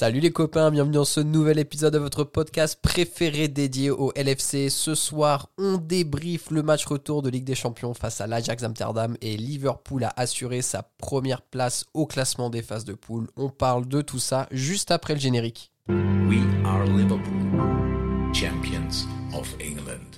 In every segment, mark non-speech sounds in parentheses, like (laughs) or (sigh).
Salut les copains, bienvenue dans ce nouvel épisode de votre podcast préféré dédié au LFC. Ce soir, on débriefe le match retour de Ligue des Champions face à l'Ajax Amsterdam et Liverpool a assuré sa première place au classement des phases de poule. On parle de tout ça juste après le générique. Champions of England.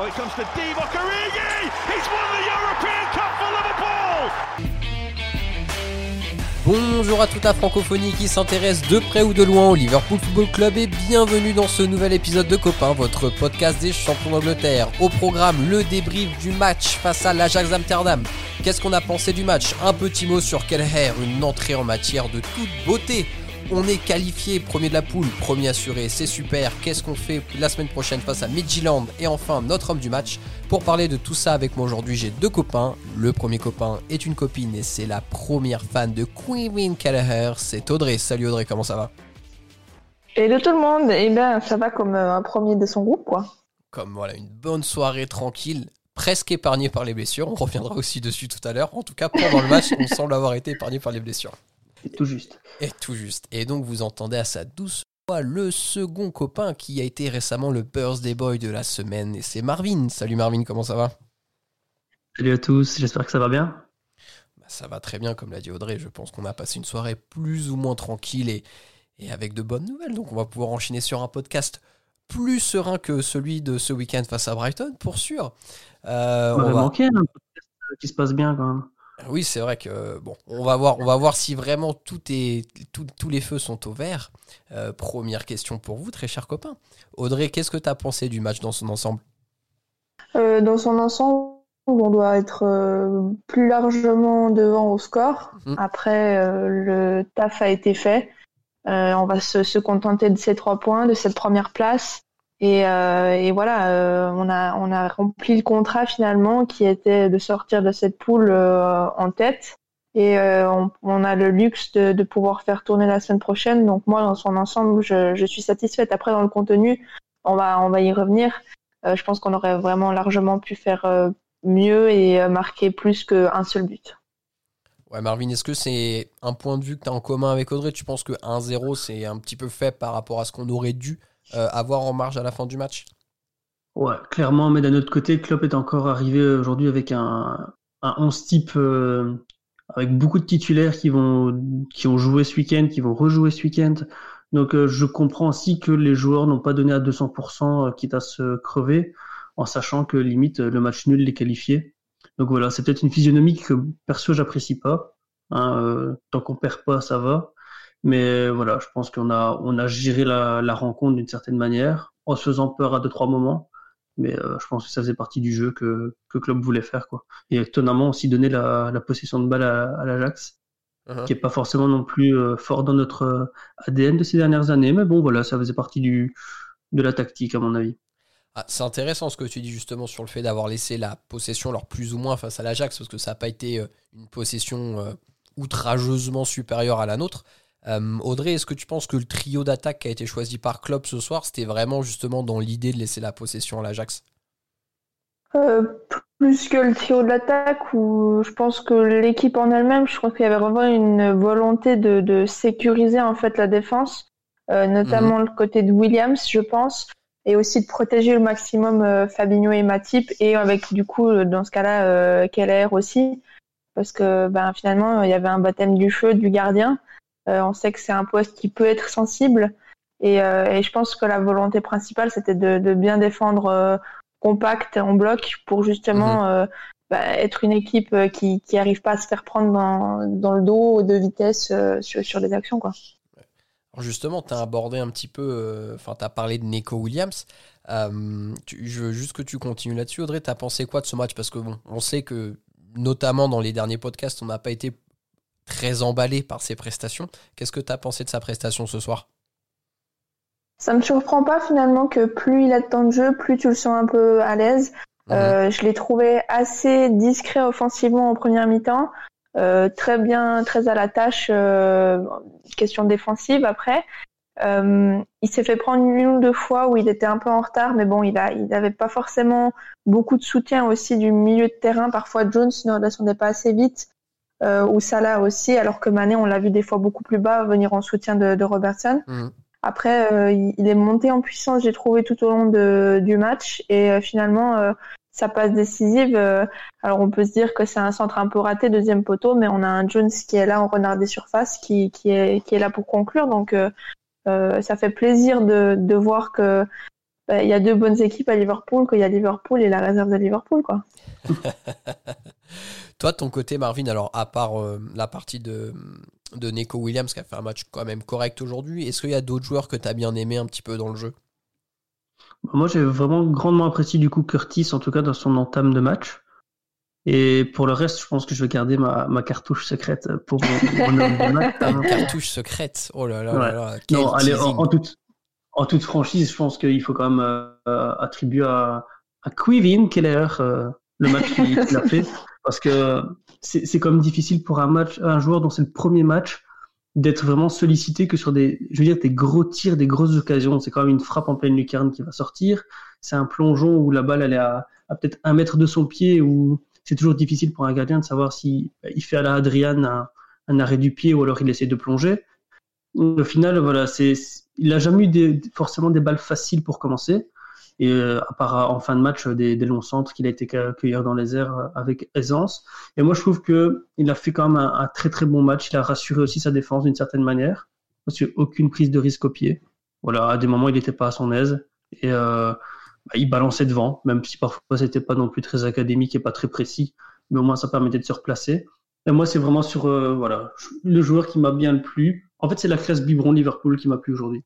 Oh! Bonjour à toute la francophonie qui s'intéresse de près ou de loin au Liverpool Football Club et bienvenue dans ce nouvel épisode de Copain, votre podcast des champions d'Angleterre. Au programme, le débrief du match face à l'Ajax Amsterdam. Qu'est-ce qu'on a pensé du match? Un petit mot sur Kelleher, une entrée en matière de toute beauté. On est qualifié premier de la poule, premier assuré, c'est super. Qu'est-ce qu'on fait la semaine prochaine face à Midtjylland Et enfin, notre homme du match. Pour parler de tout ça avec moi aujourd'hui, j'ai deux copains. Le premier copain est une copine et c'est la première fan de Queen Kelleher, c'est Audrey. Salut Audrey, comment ça va? Et de tout le monde, eh bien, ça va comme euh, un premier de son groupe, quoi. Comme voilà, une bonne soirée tranquille, presque épargnée par les blessures. On reviendra aussi dessus tout à l'heure. En tout cas, pendant le match, on semble avoir été épargné par les blessures. C'est tout juste. Et tout juste. Et donc vous entendez à sa douce voix le second copain qui a été récemment le birthday boy de la semaine. Et c'est Marvin. Salut Marvin, comment ça va? Salut à tous, j'espère que ça va bien. Bah, Ça va très bien, comme l'a dit Audrey. Je pense qu'on a passé une soirée plus ou moins tranquille et, et avec de bonnes nouvelles. Donc on va pouvoir enchaîner sur un podcast plus serein que celui de ce week-end face à Brighton, pour sûr. Euh, On va- manqué un podcast qui se passe bien quand même. Oui, c'est vrai que bon, on va voir, on va voir si vraiment tout est, tout- tous les feux sont au vert. Euh, première question pour vous, très chers copains. Audrey, qu'est-ce que tu as pensé du match dans son ensemble? Euh, dans son ensemble, on doit être euh, plus largement devant au score. Mhm. Après, le taf a été fait. On va se, se contenter de ces trois points, de cette première place. Et, euh, et voilà, euh, on a, rempli le contrat finalement qui était de sortir de cette poule euh, en tête. Et on, a le luxe de, pouvoir faire tourner la semaine prochaine. Donc moi, dans son ensemble, je, suis satisfaite. Après, dans le contenu, on va, y revenir. Je pense qu'on aurait vraiment largement pu faire mieux et marquer plus qu'un seul but. Ouais, Marvin, est-ce que c'est un point de vue que tu as en commun avec Audrey? Tu penses que 1-0, c'est un petit peu faible par rapport à ce qu'on aurait dû avoir en marge à la fin du match Ouais, clairement, mais d'un autre côté, Klopp est encore arrivé aujourd'hui avec un, un 11 type euh, avec beaucoup de titulaires qui vont qui ont joué ce week-end, qui vont rejouer ce week-end. Donc euh, je comprends aussi que les joueurs n'ont pas donné à 200%, euh, quitte à se crever, en sachant que limite euh, le match nul les qualifiait. Donc voilà, c'est peut-être une physionomie que perso j'apprécie pas. Hein, euh, tant qu'on perd pas, ça va. Mais euh, voilà, je pense qu'on a on a géré la, la rencontre d'une certaine manière, en se faisant peur à deux trois moments. Mais euh, je pense que ça faisait partie du jeu que que Klopp voulait faire quoi. Et étonnamment aussi donner la, la possession de balle à, à l'Ajax, Mhm. qui est pas forcément non plus euh, fort dans notre ADN de ces dernières années. Mais bon voilà, ça faisait partie du de la tactique à mon avis. Ah, c'est intéressant ce que tu dis justement sur le fait d'avoir laissé la possession, alors plus ou moins face à l'Ajax, parce que ça n'a pas été une possession outrageusement supérieure à la nôtre. Euh, Audrey, est-ce que tu penses que le trio d'attaque qui a été choisi par Klopp ce soir, c'était vraiment justement dans l'idée de laisser la possession à l'Ajax? Euh, plus que le trio de l'attaque, où je pense que l'équipe en elle-même, je crois qu'il y avait vraiment une volonté de, de sécuriser en fait la défense, euh, notamment le côté de Williams, je pense, et aussi de protéger au maximum Fabinho et Matip, et avec du coup dans ce cas-là Keller aussi, parce que ben finalement il y avait un baptême du feu du gardien. Euh, on sait que c'est un poste qui peut être sensible, et, euh, et je pense que la volonté principale c'était de, de bien défendre. euh, compact en bloc pour justement euh, bah, être une équipe euh, qui qui arrive pas à se faire prendre dans, dans le dos de vitesse euh, sur, sur les actions quoi. Alors justement, tu as abordé un petit peu, euh, enfin, tu as parlé de Nico Williams. Euh, tu- je veux juste que tu continues là-dessus, Audrey. Tu as pensé quoi de ce match? Parce que, bon, on sait que, notamment dans les derniers podcasts, on n'a pas été très emballé par ses prestations. Qu'est-ce que tu as pensé de sa prestation ce soir? Ça me surprend pas finalement que plus il a de temps de jeu, plus tu le sens un peu à l'aise. Euh, je l'ai trouvé assez discret offensivement en première mi-temps. euh, très bien, très à la tâche, euh, question défensive après. Euh, il s'est fait prendre une ou deux fois où il était un peu en retard, mais bon, il a, il n'avait pas forcément beaucoup de soutien aussi du milieu de terrain. Parfois, Jones ne descendait pas assez vite, euh, ou Salah aussi, alors que Mané, on l'a vu des fois beaucoup plus bas venir en soutien de, de Robertson. Mhm. Après, euh, il, est monté en puissance, j'ai trouvé tout au long de, du match, et euh, finalement, euh, sa passe décisive. euh, alors, on peut se dire que c'est un centre un peu raté, deuxième poteau, mais on a un Jones qui est là en renard des surfaces, qui, qui est, qui est là pour conclure. Donc, euh, euh, ça fait plaisir de, de voir que bah, il y a deux bonnes équipes à Liverpool, qu'il y a Liverpool et la réserve de Liverpool, quoi. (laughs) Toi, de ton côté, Marvin, alors à part euh, la partie de, de Neko Williams qui a fait un match quand même correct aujourd'hui, est-ce qu'il y a d'autres joueurs que tu as bien aimé un petit peu dans le jeu? Moi, j'ai vraiment grandement apprécié du coup Curtis, en tout cas dans son entame de match. Et pour le reste, je pense que je vais garder ma, ma cartouche secrète pour mon, mon homme de (laughs) match. T'as une cartouche secrète? Oh là là là Ouais. là, Non, allez, en, toute, en toute franchise, je pense qu'il faut quand même euh, attribuer à, à Quivin Keller euh, le match qu'il a fait. Parce que c'est quand même difficile pour un match, un joueur dont c'est le premier match d'être vraiment sollicité que sur des, je veux dire, des gros tirs, des grosses occasions. C'est quand même une frappe en pleine lucarne qui va sortir. C'est un plongeon où la balle elle est à, peut-être un mètre de son pied où c'est toujours difficile pour un gardien de savoir si il fait à la Adrian un, arrêt du pied ou alors il essaie de plonger. Au final, voilà, c'est, il a jamais eu forcément des balles faciles pour commencer. Et euh, à part euh, en fin de match euh, des, des longs centres qu'il a été accueillir dans les airs avec aisance. Et moi, je trouve que il a fait quand même un, très très bon match. Il a rassuré aussi sa défense d'une certaine manière, parce que aucune prise de risque au pied. Voilà, à des moments, il n'était pas à son aise et euh, bah, il balançait devant, même si parfois c'était pas non plus très académique et pas très précis, mais au moins ça permettait de se replacer. Et moi, c'est vraiment sur euh, voilà le joueur qui m'a bien le plu. En fait, c'est la classe biberon Liverpool qui m'a plu aujourd'hui.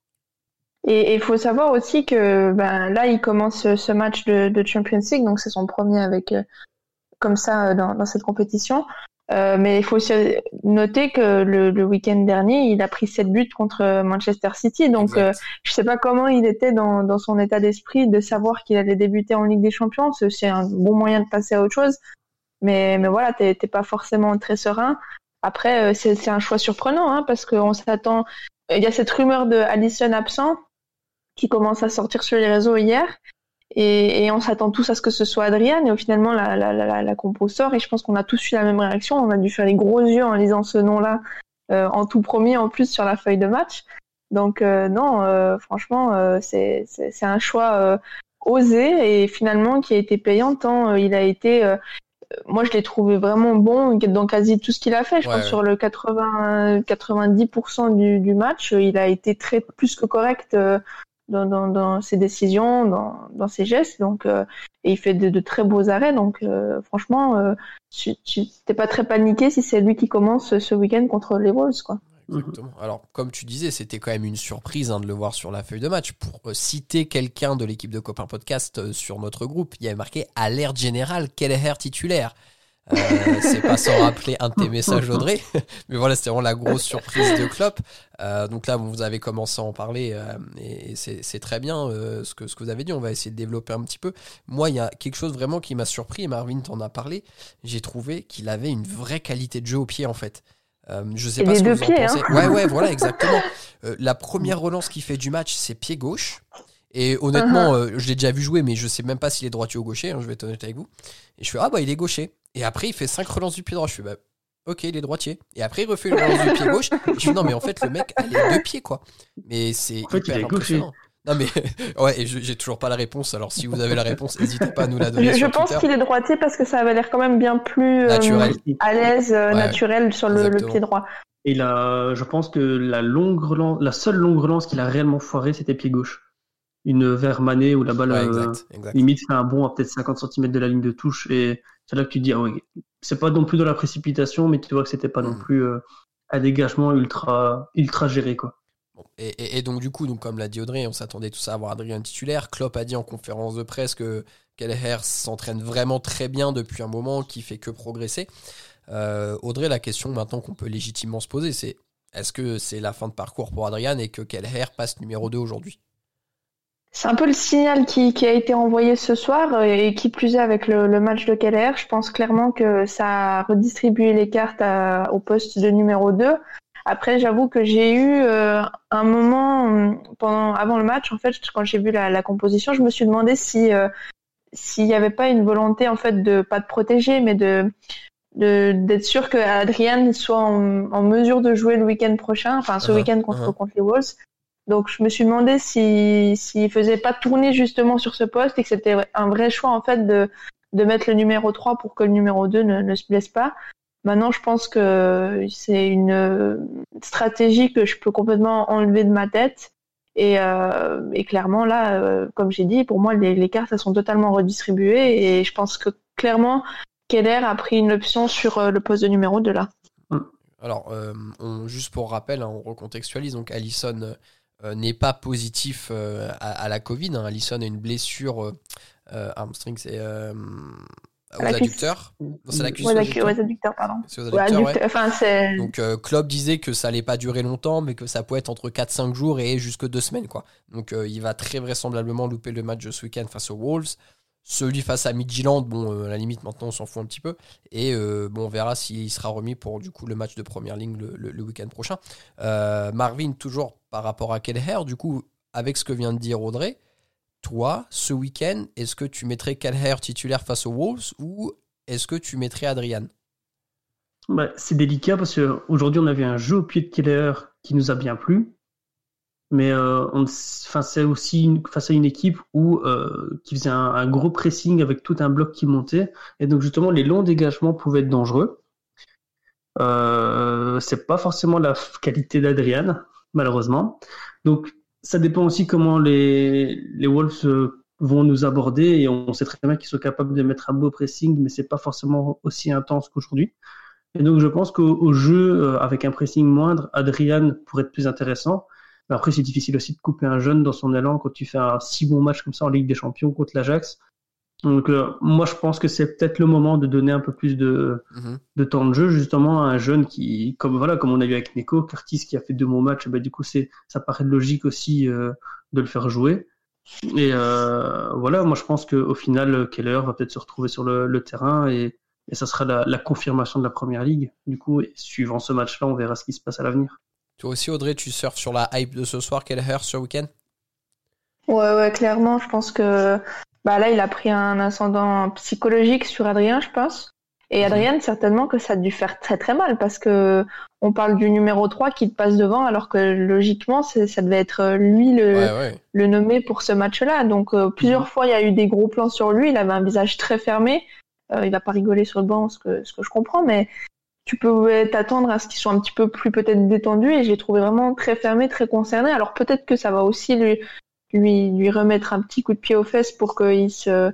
Et il faut savoir aussi que ben, là, il commence ce- ce match de, de Champions League, donc c'est son premier avec euh, comme ça euh, dans, dans cette compétition. Euh, mais il faut aussi noter que le, le week-end dernier, il a pris 7 buts contre Manchester City. Donc, euh, je sais pas comment il était dans, dans son état d'esprit de savoir qu'il allait débuter en Ligue des Champions. C'est- un bon moyen de passer à autre chose. Mais, mais voilà, t'es t'es pas forcément très serein. Après, euh, c'est c'est un choix surprenant, hein, parce qu'on s'attend. Il y a cette rumeur de Allison absent qui commence à sortir sur les réseaux hier. Et, et on s'attend tous à ce que ce soit Adrian. Et finalement, la, la, la, la compo sort. Et je pense qu'on a tous eu la même réaction. On a dû faire les gros yeux en lisant ce nom-là euh, en tout premier, en plus, sur la feuille de match. Donc, euh, non, euh, franchement, euh, c'est un choix euh, osé et finalement qui a été payant tant euh, il a été. euh, moi, je l'ai trouvé vraiment bon dans quasi tout ce qu'il a fait. Je Ouais, pense ouais. sur le 80, 90% du, du match, il a été très plus que correct euh, dans, ses décisions, dans, ses gestes. Donc, euh, et il fait de, très beaux arrêts. Donc, euh, franchement, euh, tu t'es pas très paniqué si c'est lui qui commence ce week-end contre les Wolves, quoi. Exactement. Alors, comme tu disais, c'était quand même une surprise hein, de le voir sur la feuille de match. Pour citer quelqu'un de l'équipe de Copain Podcast sur notre groupe, il y avait marqué alerte générale, Kelleher titulaire? Euh, c'est pas sans rappeler un de tes (laughs) messages, Audrey. (laughs) Mais voilà, c'était vraiment la grosse surprise de Klopp. Euh, donc là, vous avez commencé à en parler euh, et c'est très bien ce, que, ce que vous avez dit. On va essayer de développer un petit peu. Moi, il y a quelque chose vraiment qui m'a surpris et Marvin t'en a parlé. J'ai trouvé qu'il avait une vraie qualité de jeu au pied en fait. Je sais Et pas ce que vous en pieds, pensez. hein. Ouais, ouais, voilà, (laughs) exactement. La première relance qu'il fait du match, c'est pied gauche. Et honnêtement, euh, je l'ai déjà vu jouer, mais je sais même pas s'il est droitier ou gaucher, hein, je vais être honnête avec vous. Et je fais, ah bah il est gaucher. Et après, il fait 5 relances du pied droit. Je fais, bah ok, il est droitier. Et après, il refait une relance du pied gauche. Et je fais, non, mais en fait, le mec a les deux pieds, quoi. Mais c'est En fait, hyper il est gaucher. impressionnant. Non, mais (laughs) ouais, et je- j'ai toujours pas la réponse. Alors, si vous avez la réponse, n'hésitez pas à nous la donner je sur pense qu'il est droitier parce que ça avait l'air quand même bien plus euh, Naturel. à l'aise, euh, Ouais, naturel sur le, pied droit. Et là, je pense que la longue relance, la seule longue relance qu'il a réellement foirée, c'était pied gauche. Une vers Mané où la balle Ouais, euh, exact, exact. limite fait un bond à peut-être 50 cm de la ligne de touche et c'est là que tu te dis ah oui c'est pas non plus dans la précipitation mais tu vois que c'était pas non Mm. plus euh, un dégagement ultra ultra géré quoi et, et- et donc du coup, donc, comme l'a dit Audrey, on s'attendait tous à avoir Adrien titulaire. Klopp a dit en conférence de presse que Kelleher s'entraîne vraiment très bien depuis un moment, qui fait que progresser. Euh, Audrey, la question maintenant qu'on peut légitimement se poser, c'est est-ce que c'est la fin de parcours pour Adrian et que Kelleher passe numéro 2 aujourd'hui? C'est un peu le signal qui, qui, a été envoyé ce soir euh, et qui plus est avec le, le match de Keller. Je pense clairement que ça a redistribué les cartes à, au poste de numéro 2. Après, j'avoue que j'ai eu euh, un moment pendant avant le match, en fait, quand j'ai vu la, la, composition, je me suis demandé si euh, s'il n'y avait pas une volonté en fait de pas de protéger, mais de d'être sûr que Adrian soit en, en, mesure de jouer le week-end prochain, enfin ce uh -huh, week-end contre, uh -huh. contre les Wolves. Donc je me suis demandé s'il si, faisait pas tourner justement sur ce poste et que c'était un vrai choix en fait de, de mettre le numéro 3 pour que le numéro 2 ne, ne se blesse pas. Maintenant, je pense que c'est une stratégie que je peux complètement enlever de ma tête. Et, euh, et clairement, là, euh, comme j'ai dit, pour moi, les, les, cartes elles sont totalement redistribuées. Et je pense que clairement, Keller a pris une option sur euh, le poste de numéro 2 là. Alors, euh, juste pour rappel, hein, on recontextualise. Donc, Allison euh, n'est pas positif à, à, la Covid. Hein. Allison a une blessure hamstring, c'est aux adducteurs. C'est la cuisse. Aux adducteurs, pardon. C'est aux adducteurs, ouais. enfin, Donc, euh, Klopp disait que ça allait pas durer longtemps, mais que ça pouvait être entre 4-5 jours et jusque 2 semaines, quoi. Donc, euh, il va très vraisemblablement louper le match ce week-end face aux Wolves. Celui face à Midtjylland, bon, euh, à la limite, maintenant, on s'en fout un petit peu. Et euh, bon, on verra s'il sera remis pour, du coup, le match de première ligne le, week-end prochain. Euh, Marvin, toujours par rapport à Kelleher, du coup, avec ce que vient de dire Audrey, toi, ce week-end, est-ce que tu mettrais Kelleher titulaire face aux Wolves ou est-ce que tu mettrais Adrian? Bah, C'est délicat parce qu'aujourd'hui, on avait un jeu au pied de Kelleher qui nous a bien plu. Mais euh, c'est aussi face à une équipe où, euh, qui faisait un, gros pressing avec tout un bloc qui montait. Et donc, justement, les longs dégagements pouvaient être dangereux. Euh, c'est pas forcément la qualité d'Adrian, malheureusement. Donc, ça dépend aussi comment les, les Wolves vont nous aborder et on sait très bien qu'ils sont capables de mettre un beau pressing, mais c'est pas forcément aussi intense qu'aujourd'hui. Et donc je pense qu'au jeu, avec un pressing moindre, Adrian pourrait être plus intéressant. Après, c'est difficile aussi de couper un jeune dans son élan quand tu fais un si bon match comme ça en Ligue des Champions contre l'Ajax. Donc euh, moi, je pense que c'est peut-être le moment de donner un peu plus de, -hmm. de temps de jeu justement à un jeune qui, comme voilà, comme on a vu avec Neko, Curtis qui a fait deux bons matchs, bah, du coup c'est ça paraît logique aussi euh, de le faire jouer. Et euh, voilà, moi je pense qu'au final, Keller va peut-être se retrouver sur le, le terrain et, et, ça sera la, la, confirmation de la première ligue. Du coup, suivant ce match-là, on verra ce qui se passe à l'avenir. Toi aussi, Audrey, tu surfes sur la hype de ce soir, Keller, ce week-end? Ouais, ouais, clairement, je pense que bah là, il a pris un ascendant psychologique sur Adrien, je pense. Et Adrien, certainement que ça a dû faire très très mal parce que on parle du numéro 3 qui te passe devant alors que logiquement ça devait être lui le, ouais, ouais. le nommé pour ce match-là. Donc euh, plusieurs mmh. fois il y a eu des gros plans sur lui, il avait un visage très fermé. Euh, il va pas rigoler sur le banc, ce que, ce que je comprends, mais tu peux t'attendre à ce qu'ils soient un petit peu plus peut-être détendus et j'ai trouvé vraiment très fermé, très concerné. Alors peut-être que ça va aussi lui, lui, lui remettre un petit coup de pied aux fesses pour qu'il se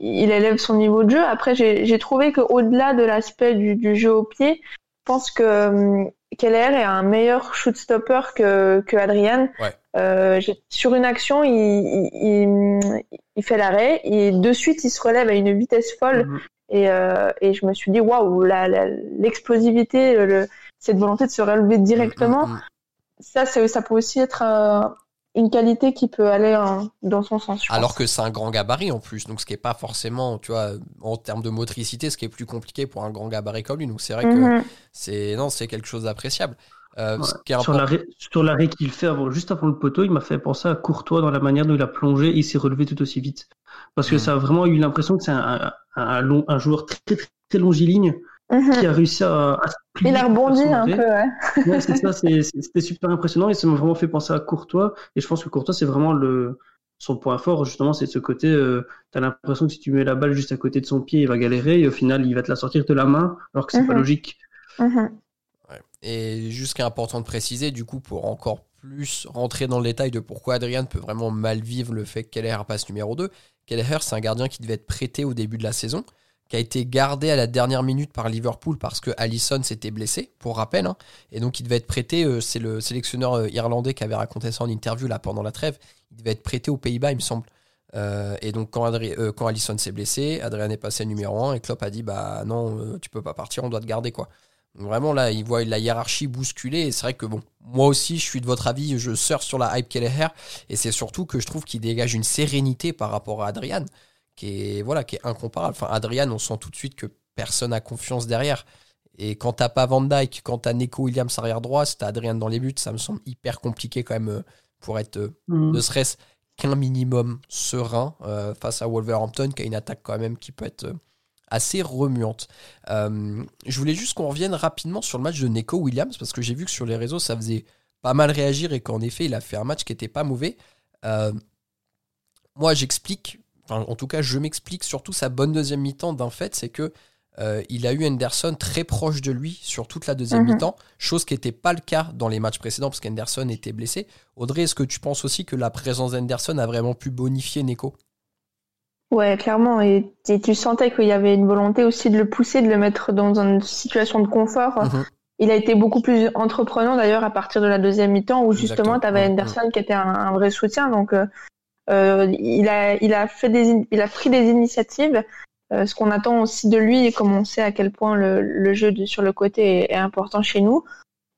il élève son niveau de jeu. Après, j'ai trouvé qu'au-delà de l'aspect du, du, jeu au pied, je pense que um, Keller est un meilleur shoot stopper que, que Adrian. Ouais. Euh, sur une action, il, il, il fait l'arrêt et de suite, il se relève à une vitesse folle. Mm -hmm. Et, euh, et, je me suis dit, waouh, l'explosivité, le, cette volonté de se relever directement, mm -hmm. ça, ça peut aussi être euh, une qualité qui peut aller dans son sens. Alors pense. que c'est un grand gabarit en plus, donc ce qui est pas forcément, tu vois, en termes de motricité, ce qui est plus compliqué pour un grand gabarit comme lui. Donc c'est vrai mm que c'est non, c'est quelque chose d'appréciable. Euh, ouais. sur, l'arrêt, sur l'arrêt qu'il fait avant, juste avant le poteau, il m'a fait penser à Courtois dans la manière dont il a plongé et il s'est relevé tout aussi vite. Parce que mmh. ça a vraiment eu l'impression que c'est un, un, un, long, un joueur très, très, très longiligne mmh. qui a réussi à, à Il a rebondi un peu, ouais. ouais c'est ça, c'était super impressionnant et ça m'a vraiment fait penser à Courtois. Et je pense que Courtois, c'est vraiment le, son point fort, justement, c'est ce côté, euh, tu as l'impression que si tu mets la balle juste à côté de son pied, il va galérer et au final, il va te la sortir de la main alors que c'est mmh. pas logique. Et juste qui est important de préciser, du coup, pour encore plus rentrer dans le détail de pourquoi Adrian peut vraiment mal vivre le fait que Kelleher passe numéro 2. Kelleher, c'est un gardien qui devait être prêté au début de la saison, qui a été gardé à la dernière minute par Liverpool parce que Allison s'était blessé, pour rappel. Hein, et donc il devait être prêté, euh, c'est le sélectionneur euh, irlandais qui avait raconté ça en interview là pendant la trêve, il devait être prêté aux Pays-Bas, il me semble. Euh, et donc quand, Allison s'est blessé, Adrian est passé numéro 1 et Klopp a dit bah non, tu peux pas partir, on doit te garder quoi. Vraiment là, il voit la hiérarchie bousculer et c'est vrai que bon, moi aussi, je suis de votre avis, je sors sur la hype Kelleher, et c'est surtout que je trouve qu'il dégage une sérénité par rapport à Adrian, qui est, voilà, qui est incomparable. Enfin, Adrian, on sent tout de suite que personne n'a confiance derrière. Et quand t'as pas Van Dyke, quand t'as Neko Williams arrière droit, si t'as Adrian dans les buts, ça me semble hyper compliqué quand même euh, pour être, euh, Mhm. ne serait-ce qu'un minimum serein euh, face à Wolverhampton, qui a une attaque quand même qui peut être euh, assez remuante. Euh, je voulais juste qu'on revienne rapidement sur le match de Neko Williams, parce que j'ai vu que sur les réseaux, ça faisait pas mal réagir et qu'en effet, il a fait un match qui était pas mauvais. Euh, moi, j'explique, enfin, en tout cas, je m'explique surtout sa bonne deuxième mi-temps d'un fait, c'est que euh, il a eu Henderson très proche de lui sur toute la deuxième Mhm. mi-temps, chose qui n'était pas le cas dans les matchs précédents parce qu'Henderson était blessé. Audrey, est-ce que tu penses aussi que la présence d'Henderson a vraiment pu bonifier Neko? Ouais, clairement. Et, et tu sentais qu'il y avait une volonté aussi de le pousser, de le mettre dans une situation de confort. Mhm. Il a été beaucoup plus entreprenant d'ailleurs à partir de la deuxième mi-temps où justement tu avais Mhm. Henderson qui était un, un vrai soutien. Donc euh, euh, il a il a fait des il a pris des initiatives. Euh, ce qu'on attend aussi de lui et comme on sait à quel point le, le jeu de- sur le côté est, est important chez nous.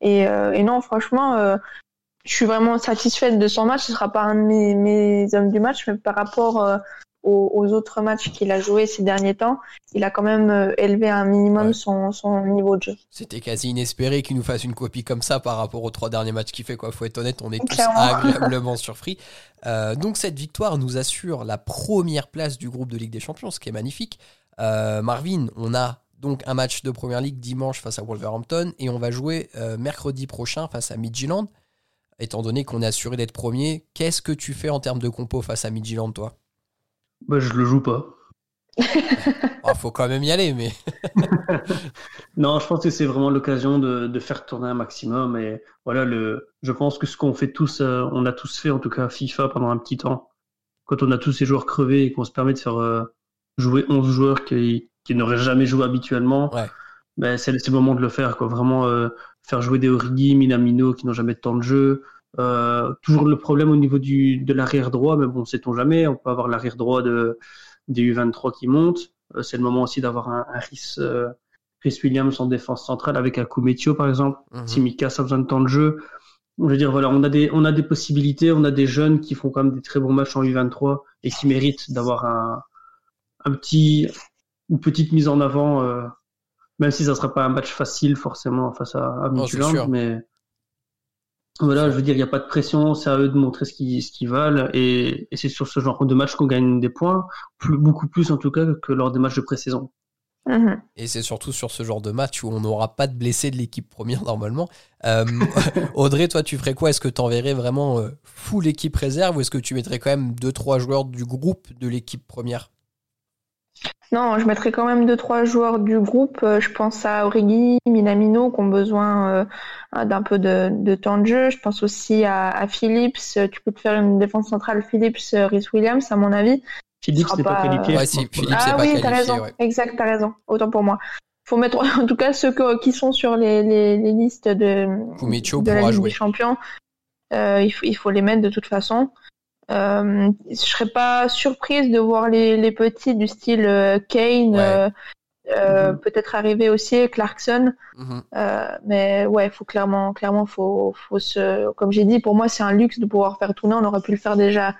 Et, euh, et non, franchement, euh, je suis vraiment satisfaite de son match. Ce sera pas un de mes, mes hommes du match, mais par rapport euh, aux, aux autres matchs qu'il a joué ces derniers temps, il a quand même euh, élevé un minimum Ouais. son, son niveau de jeu. C'était quasi inespéré qu'il nous fasse une copie comme ça par rapport aux trois derniers matchs qu'il fait. Quoi. Faut être honnête, on est tous agréablement surpris. Euh, donc cette victoire nous assure la première place du groupe de Ligue des Champions, ce qui est magnifique. Euh, Marvin, on a donc un match de Première Ligue dimanche face à Wolverhampton et on va jouer euh, mercredi prochain face à Midtjylland. Étant donné qu'on est assuré d'être premier, qu'est-ce que tu fais en termes de compo face à Midtjylland, toi? Bah, je le joue pas. Il (laughs) faut quand même y aller, mais (laughs) Non, je pense que c'est vraiment l'occasion de, de faire tourner un maximum. Et voilà, le, je pense que ce qu'on fait tous, euh, on a tous fait, en tout cas FIFA pendant un petit temps, quand on a tous ces joueurs crevés et qu'on se permet de faire euh, jouer 11 joueurs qui, qui n'auraient jamais joué habituellement, Ouais. ben, c'est c'est le moment de le faire. Quoi. Vraiment euh, faire jouer des Origi, Minamino qui n'ont jamais de temps de jeu. Euh, toujours le problème au niveau du, de l'arrière droit, mais bon, sait-on jamais. On peut avoir l'arrière droit de, des U23 qui monte. Euh, c'est le moment aussi d'avoir un, un Rhys, euh, Rhys Williams en défense centrale avec un Kumetio par exemple. Mhm. Si Mika a besoin de temps de jeu. Je veux dire, voilà, on a des, on a des possibilités, on a des jeunes qui font quand même des très bons matchs en U23 et qui méritent d'avoir un, un petit, une petite mise en avant, euh, même si ça sera pas un match facile forcément face à, à mais voilà, je veux dire, il n'y a pas de pression, c'est à eux de montrer ce qu'ils, valent et, et c'est sur ce genre de match qu'on gagne des points, plus, beaucoup plus en tout cas que lors des matchs de pré-saison. Mhm. Et c'est surtout sur ce genre de match où on n'aura pas de blessés de l'équipe première normalement. Euh, (laughs) Audrey, toi, tu ferais quoi? Est-ce que tu enverrais vraiment euh, full équipe réserve ou est-ce que tu mettrais quand même 2-3 joueurs du groupe de l'équipe première? Non, je mettrais quand même deux trois joueurs du groupe. Euh, Je pense à Origi, Minamino qui ont besoin euh, d'un peu de, de temps de jeu. Je pense aussi à, à Phillips. Euh, Tu peux te faire une défense centrale Phillips, Rhys Williams à mon avis. Philippe sera n'est pas, pas- qualifié. Ouais, si, ah pas oui, t'as raison. ouais. Exact, t'as raison. Autant pour moi. Faut mettre (laughs) en tout cas ceux que- qui sont sur les, les, les listes de, Kumetio de la pourra Ligue jouer. des Champions. Euh, il, faut, il faut les mettre de toute façon. Euh, je serais pas surprise de voir les, les petits du style euh, Kane, Ouais. euh, euh, Mhm. peut-être arriver aussi Clarkson. Mhm. Mais ouais, faut clairement, clairement, faut, faut se, comme j'ai dit, pour moi c'est un luxe de pouvoir faire tourner. On aurait pu le faire déjà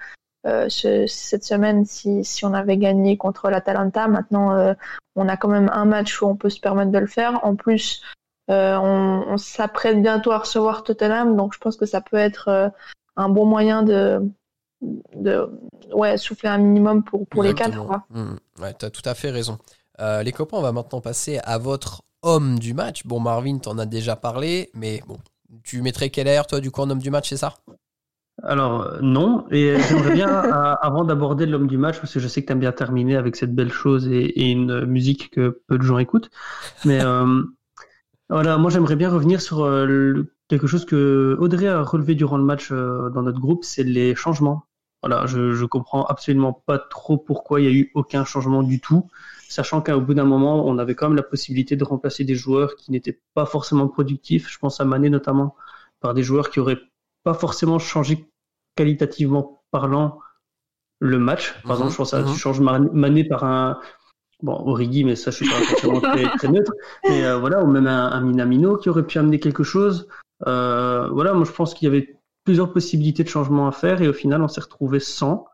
euh, ce- cette semaine si, si on avait gagné contre l'Atalanta. Maintenant, euh, on a quand même un match où on peut se permettre de le faire. En plus, euh, on, on s'apprête bientôt à recevoir Tottenham, donc je pense que ça peut être un bon moyen de, de ouais, souffler un minimum pour, pour les quatre. Exactement. Quoi. Mhm. Ouais, t'as tout à fait raison. Euh, les copains, on va maintenant passer à votre homme du match. Bon, Marvin, t'en as déjà parlé, mais bon, tu mettrais quel air, toi, du coup, en homme du match, c'est ça? Alors, non. Et j'aimerais bien, (laughs) euh, avant d'aborder l'homme du match, parce que je sais que tu aimes bien terminer avec cette belle chose et, et une musique que peu de gens écoutent. Mais euh, voilà, moi j'aimerais bien revenir sur euh, le- quelque chose que Audrey a relevé durant le match euh, dans notre groupe, c'est les changements. Voilà, je, je comprends absolument pas trop pourquoi il y a eu aucun changement du tout, sachant qu'au bout d'un moment, on avait quand même la possibilité de remplacer des joueurs qui n'étaient pas forcément productifs. Je pense à Mané notamment, par des joueurs qui auraient pas forcément changé qualitativement parlant le match. Par exemple, je pense à mhm. tu changes Mané par un bon, Origi, mais ça, je suis pas forcément (laughs) très, très neutre. Mais euh, voilà, ou même un, un, Minamino qui aurait pu amener quelque chose. Euh, voilà, moi, je pense qu'il y avait plusieurs possibilités de changement à faire et au final, on s'est retrouvé sans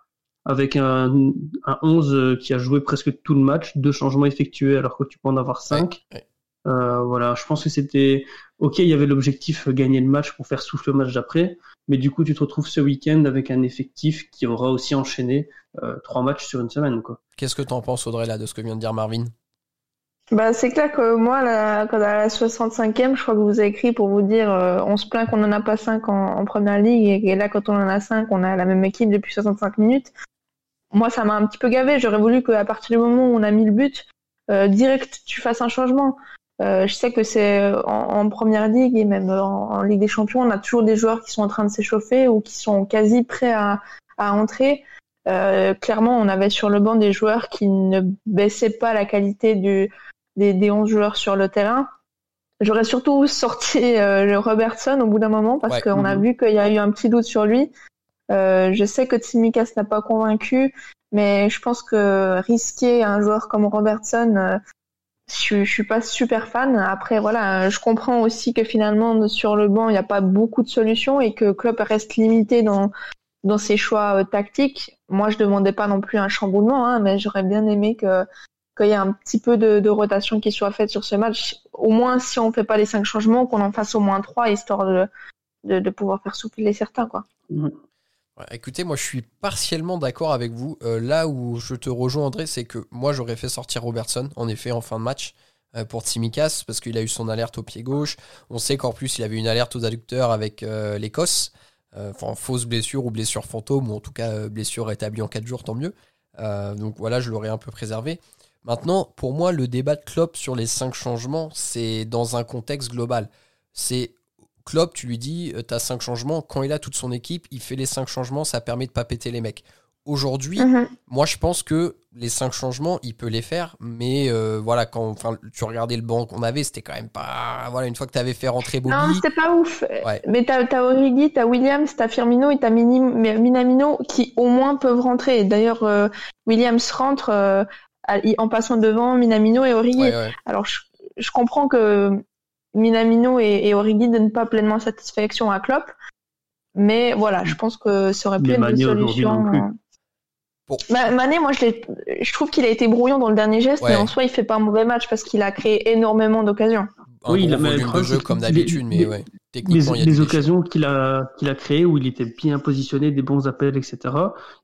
avec un, un 11 qui a joué presque tout le match, deux changements effectués alors que tu peux en avoir cinq. Ouais, ouais. Euh, voilà, je pense que c'était ok. Il y avait l'objectif gagner le match pour faire souffle le match d'après, mais du coup, tu te retrouves ce week-end avec un effectif qui aura aussi enchaîné euh, trois matchs sur une semaine. quoi. Qu'est-ce que tu en penses, Audrey, là, de ce que vient de dire Marvin? Bah, c'est clair que moi, là, quand à la 65e, je crois que vous avez écrit pour vous dire euh, on se plaint qu'on n'en a pas 5 en, première ligue, et, là, quand on en a 5, on a la même équipe depuis 65 minutes. Moi, ça m'a un petit peu gavé. J'aurais voulu qu'à partir du moment où on a mis le but, euh, direct, tu fasses un changement. Euh, je sais que c'est en, en, première ligue et même en, en, Ligue des Champions, on a toujours des joueurs qui sont en train de s'échauffer ou qui sont quasi prêts à, à entrer. Euh, clairement, on avait sur le banc des joueurs qui ne baissaient pas la qualité du, des, des 11 joueurs sur le terrain. J'aurais surtout sorti euh, le Robertson au bout d'un moment parce Ouais. qu'on a Mhm. vu qu'il y a eu un petit doute sur lui. Euh, je sais que Tsimikas n'a pas convaincu, mais je pense que risquer un joueur comme Robertson, euh, je, je suis pas super fan. Après, voilà, je comprends aussi que finalement sur le banc il n'y a pas beaucoup de solutions et que Klopp reste limité dans dans ses choix tactiques. Moi, je demandais pas non plus un chamboulement, hein, mais j'aurais bien aimé que qu'il y ait un petit peu de, rotation qui soit faite sur ce match. Au moins, si on fait pas les cinq changements, qu'on en fasse au moins trois, histoire de, de, pouvoir faire souffler certains, quoi. Écoutez, moi je suis partiellement d'accord avec vous. Euh, là où je te rejoins, André, c'est que moi j'aurais fait sortir Robertson, en effet, en fin de match, euh, pour Tsimikas, parce qu'il a eu son alerte au pied gauche. On sait qu'en plus il avait une alerte aux adducteurs avec euh, l'Écosse. Enfin, fausse blessure ou blessure fantôme, ou en tout cas blessure rétablie en 4 jours, tant mieux. Donc voilà, je l'aurais un peu préservé. Maintenant, pour moi, le débat de Klopp sur les 5 changements, c'est dans un contexte global. C'est Klopp, tu lui dis, tu as 5 changements. Quand il a toute son équipe, il fait les 5 changements, ça permet de pas péter les mecs. Aujourd'hui, Mhm. moi je pense que les 5 changements, il peut les faire, mais euh, voilà, quand enfin, tu regardais le banc qu'on avait, c'était quand même pas. Voilà, une fois que tu avais fait rentrer Bobby. Non, c'était pas ouf. Ouais. Mais t'as as Origi, t'as Williams, t'as Firmino et t'as Minamino qui au moins peuvent rentrer. D'ailleurs, euh, Williams rentre euh, en passant devant Minamino et Origi. Ouais, ouais. Alors, je, je comprends que Minamino et, et Origi donnent pas pleinement satisfaction à Klopp, mais voilà, je pense que ça aurait pu être une solution. Bon. Ma- Mané, moi, je, l'ai- je trouve qu'il a été brouillon dans le dernier geste, Ouais. mais en soi, il fait pas un mauvais match parce qu'il a créé énormément d'occasions. Un Oui, le volume de jeu comme d'habitude, les- mais ouais. les, Techniquement, il y a les déchet. occasions qu'il a, qu'il a créées où il était bien positionné, des bons appels, etc.,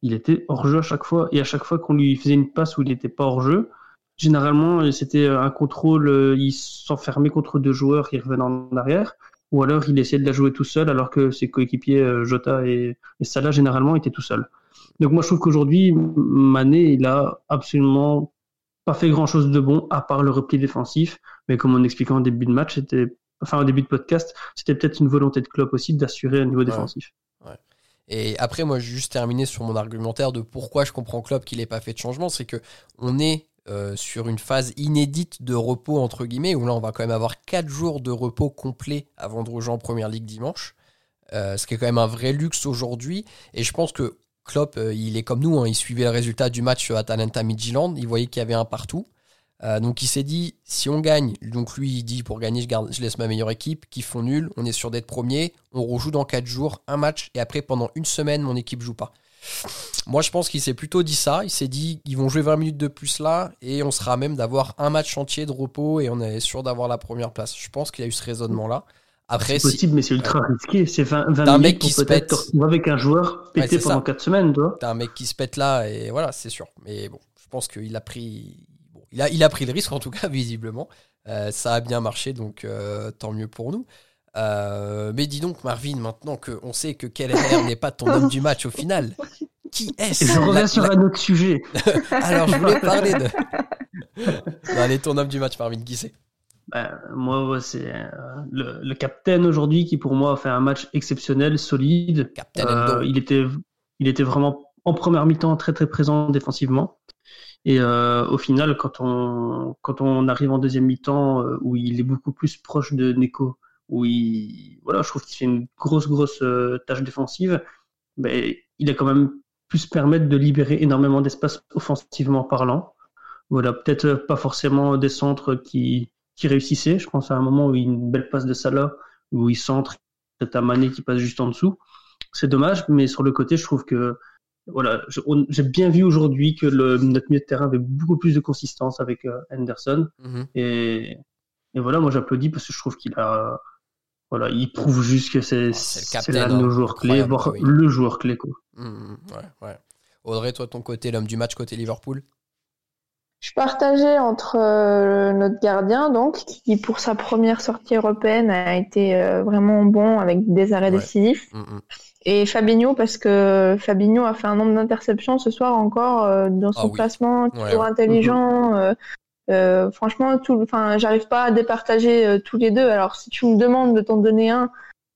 il était hors jeu à chaque fois. Et à chaque fois qu'on lui faisait une passe où il n'était pas hors jeu, généralement, c'était un contrôle, euh, il s'enfermait contre deux joueurs qui revenaient en arrière, ou alors il essayait de la jouer tout seul alors que ses coéquipiers euh, Jota et, et Salah, généralement, étaient tout seuls. Donc moi, je trouve qu'aujourd'hui, Mané, il a absolument pas fait grand chose de bon à part le repli défensif. Mais comme on expliquait en début de match, c'était, enfin, au début de podcast, c'était peut-être une volonté de Klopp aussi d'assurer un niveau défensif. Et après, moi, je vais juste terminer sur mon argumentaire de pourquoi je comprends Klopp qu'il n'ait pas fait de changement. C'est que on est euh, sur une phase inédite de repos, entre guillemets, où là, on va quand même avoir 4 jours de repos complet avant de rejoindre Première Ligue dimanche. Euh, ce qui est quand même un vrai luxe aujourd'hui. Et je pense que Klopp, euh, il est comme nous, hein, il suivait le résultat du match à Atalanta Midtjylland, il voyait qu'il y avait un partout. Euh, donc il s'est dit, si on gagne, donc lui il dit pour gagner je, garde, je laisse ma meilleure équipe, qui font nul, on est sûr d'être premier, on rejoue dans 4 jours, un match, et après pendant une semaine mon équipe joue pas. Moi je pense qu'il s'est plutôt dit ça, il s'est dit ils vont jouer 20 minutes de plus là, et on sera même d'avoir un match entier de repos, et on est sûr d'avoir la première place. Je pense qu'il a eu ce raisonnement là. Après, c'est possible, si... mais c'est ultra ouais. risqué. C'est 20, 20 un minutes mec qui pour se peut-être pète. avec un joueur pété Ouais, pendant ça. 4 semaines, toi. T'as un mec qui se pète là, et voilà, c'est sûr. Mais bon, je pense qu'il a pris. Bon, il, a, il a pris le risque, en tout cas, (laughs) visiblement. Euh, ça a bien marché, donc euh, tant mieux pour nous. Euh, mais dis donc, Marvin, maintenant qu'on sait que Keller n'est pas ton homme du match au final, qui est-ce je reviens sur la- un autre sujet. (laughs) Alors, je voulais parler de. (laughs) Non, allez, ton homme du match, Marvin, qui c'est? Ben, moi, c'est euh, le, le capitaine aujourd'hui qui, pour moi, a fait un match exceptionnel, solide. Captain Euh, il, était, il était vraiment en première mi-temps très très présent défensivement. Et euh, au final, quand on, quand on arrive en deuxième mi-temps, euh, où il est beaucoup plus proche de Neko, où il, voilà, je trouve qu'il fait une grosse grosse euh, tâche défensive, ben, il a quand même pu se permettre de libérer énormément d'espace offensivement parlant. voilà, peut-être pas forcément des centres qui, qui réussissaient. Je pense à un moment où il y a une belle passe de Salah, où il centre, c'est Mané qui passe juste en dessous. C'est dommage, mais sur le côté, je trouve que voilà, j'ai bien vu aujourd'hui que le, notre milieu de terrain avait beaucoup plus de consistance avec euh, Henderson. Mhm. et, et, voilà, moi j'applaudis parce que je trouve qu'il a, voilà, il prouve juste que c'est oh, l'un de nos joueurs clés, voire le joueur clé. Quoi. Mhm, ouais, ouais. Audrey, toi, ton côté, l'homme du match côté Liverpool? Je partageais entre euh, notre gardien, donc, qui pour sa première sortie européenne a été euh, vraiment bon avec des arrêts décisifs, mm, mm. et Fabinho parce que Fabinho a fait un nombre d'interceptions ce soir encore euh, dans son ah placement, toujours intelligent. Mm-hmm. franchement, tout, enfin, j'arrive pas à départager tous les deux. Alors, si tu me demandes de t'en donner un,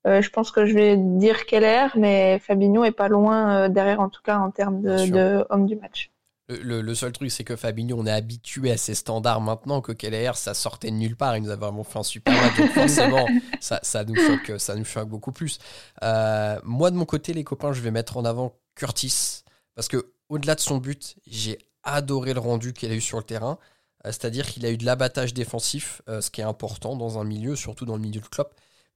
je pense que je vais dire Keller, mais Fabinho est pas loin derrière, en tout cas en termes de, de homme du match. Le, seul truc, c'est que Fabinho, on est habitué à ses standards maintenant, que Keller, ça sortait de nulle part. Il nous a vraiment fait un super match. Donc forcément, (laughs) ça, ça, nous choque, ça nous choque beaucoup plus. Euh, moi, de mon côté, les copains, je vais mettre en avant Curtis. Parce que au-delà de son but, j'ai adoré le rendu qu'il a eu sur le terrain. Euh, c'est-à-dire qu'il a eu de l'abattage défensif, euh, ce qui est important dans un milieu, surtout dans le milieu de club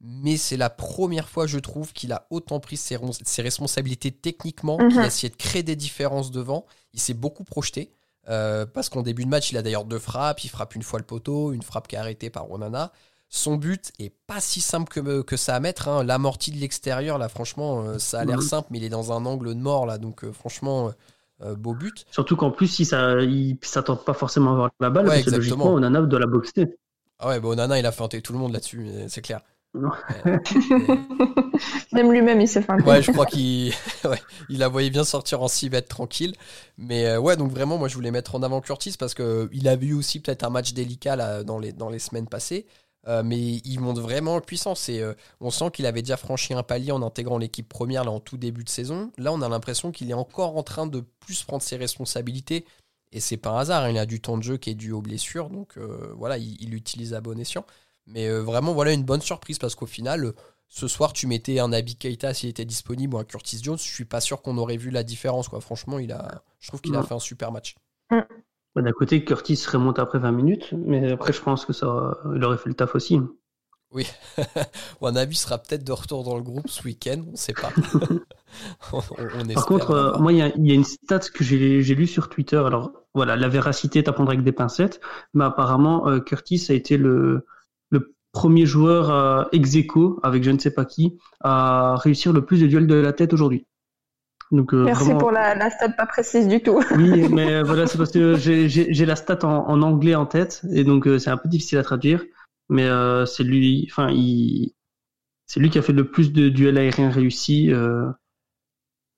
mais c'est la première fois, je trouve, qu'il a autant pris ses, responsabilités techniquement, qu'il a mhm. essayé de créer des différences devant. Il s'est beaucoup projeté, euh, parce qu'en début de match, il a d'ailleurs deux frappes. Il frappe une fois le poteau, une frappe qui est arrêtée par Ronana. Son but est pas si simple que, que ça à mettre. Hein. L'amorti de l'extérieur, là, franchement, euh, ça a l'air mhm. simple, mais il est dans un angle de mort, là. Donc, euh, franchement, beau but. Surtout qu'en plus, il ne s'attend pas forcément à avoir la balle, parce que logiquement, Onana doit la boxer. Ah ouais, bah Onana, il a feinté tout le monde là-dessus, c'est clair. (laughs) Même lui-même, il s'est fait un Ouais, je crois qu'il (laughs) ouais, il la voyait bien sortir en 6 mètres tranquille. Mais euh, ouais, donc vraiment, moi, je voulais mettre en avant Curtis parce qu'il a vu aussi peut-être un match délicat dans, les, dans les semaines passées. Euh, mais il monte vraiment en puissance et euh, on sent qu'il avait déjà franchi un palier en intégrant l'équipe première là, en tout début de saison. Là, on a l'impression qu'il est encore en train de plus prendre ses responsabilités et c'est pas un hasard. Hein. il a du temps de jeu qui est dû aux blessures, donc voilà, il l'utilise à bon escient. Mais euh, vraiment, voilà une bonne surprise parce qu'au final, euh, ce soir, tu mettais un Abi Keita s'il était disponible ou un Curtis Jones. Je suis pas sûr qu'on aurait vu la différence. Quoi. Franchement, il a, je trouve qu'il a fait un super match. Mm. Bah, d'un côté, Curtis remonte après 20 minutes, mais après, je pense que ça, il aurait fait le taf aussi. Oui, (laughs) Wanabi sera peut-être de retour dans le groupe ce week-end, on ne sait pas. (laughs) (laughs) Par contre, euh, moi, il y, a une stat que j'ai lu sur Twitter. Alors, voilà, la véracité est à prendre avec des pincettes, mais apparemment, Curtis a été le, premier joueur euh, ex aequo, avec je ne sais pas qui, à réussir le plus de duels de la tête aujourd'hui. Donc, euh, Merci pour la, la, stat pas précise du tout. oui, (laughs) mais voilà, c'est parce que j'ai la stat en, en, anglais en tête, et donc euh, c'est un peu difficile à traduire. Mais euh, c'est lui, enfin, il, c'est lui qui a fait le plus de duels aériens réussis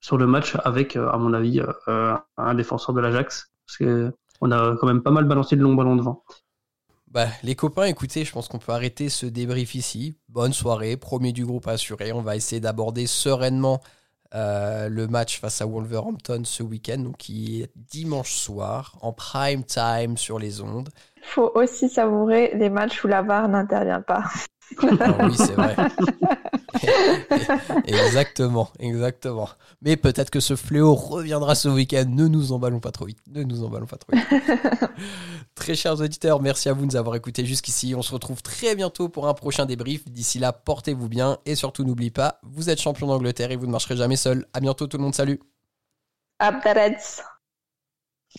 sur le match, avec, à mon avis, un défenseur de l'Ajax, parce que on a quand même pas mal balancé de longs ballons devant. Bah, les copains, écoutez, je pense qu'on peut arrêter ce débrief ici. Bonne soirée, premier du groupe assuré. On va essayer d'aborder sereinement euh, le match face à Wolverhampton ce week-end, donc qui est dimanche soir, en prime time sur les ondes. Il faut aussi savourer les matchs où la VAR n'intervient pas. Ah oui, c'est vrai. (laughs) (laughs) exactement, exactement. Mais peut-être que ce fléau reviendra ce week-end. Ne nous emballons pas trop vite. Ne nous emballons pas trop vite. (laughs) très chers auditeurs, merci à vous de nous avoir écoutés jusqu'ici. On se retrouve très bientôt pour un prochain débrief. D'ici là, portez-vous bien et surtout n'oubliez pas, vous êtes champion d'Angleterre et vous ne marcherez jamais seul. À bientôt tout le monde. Salut. Up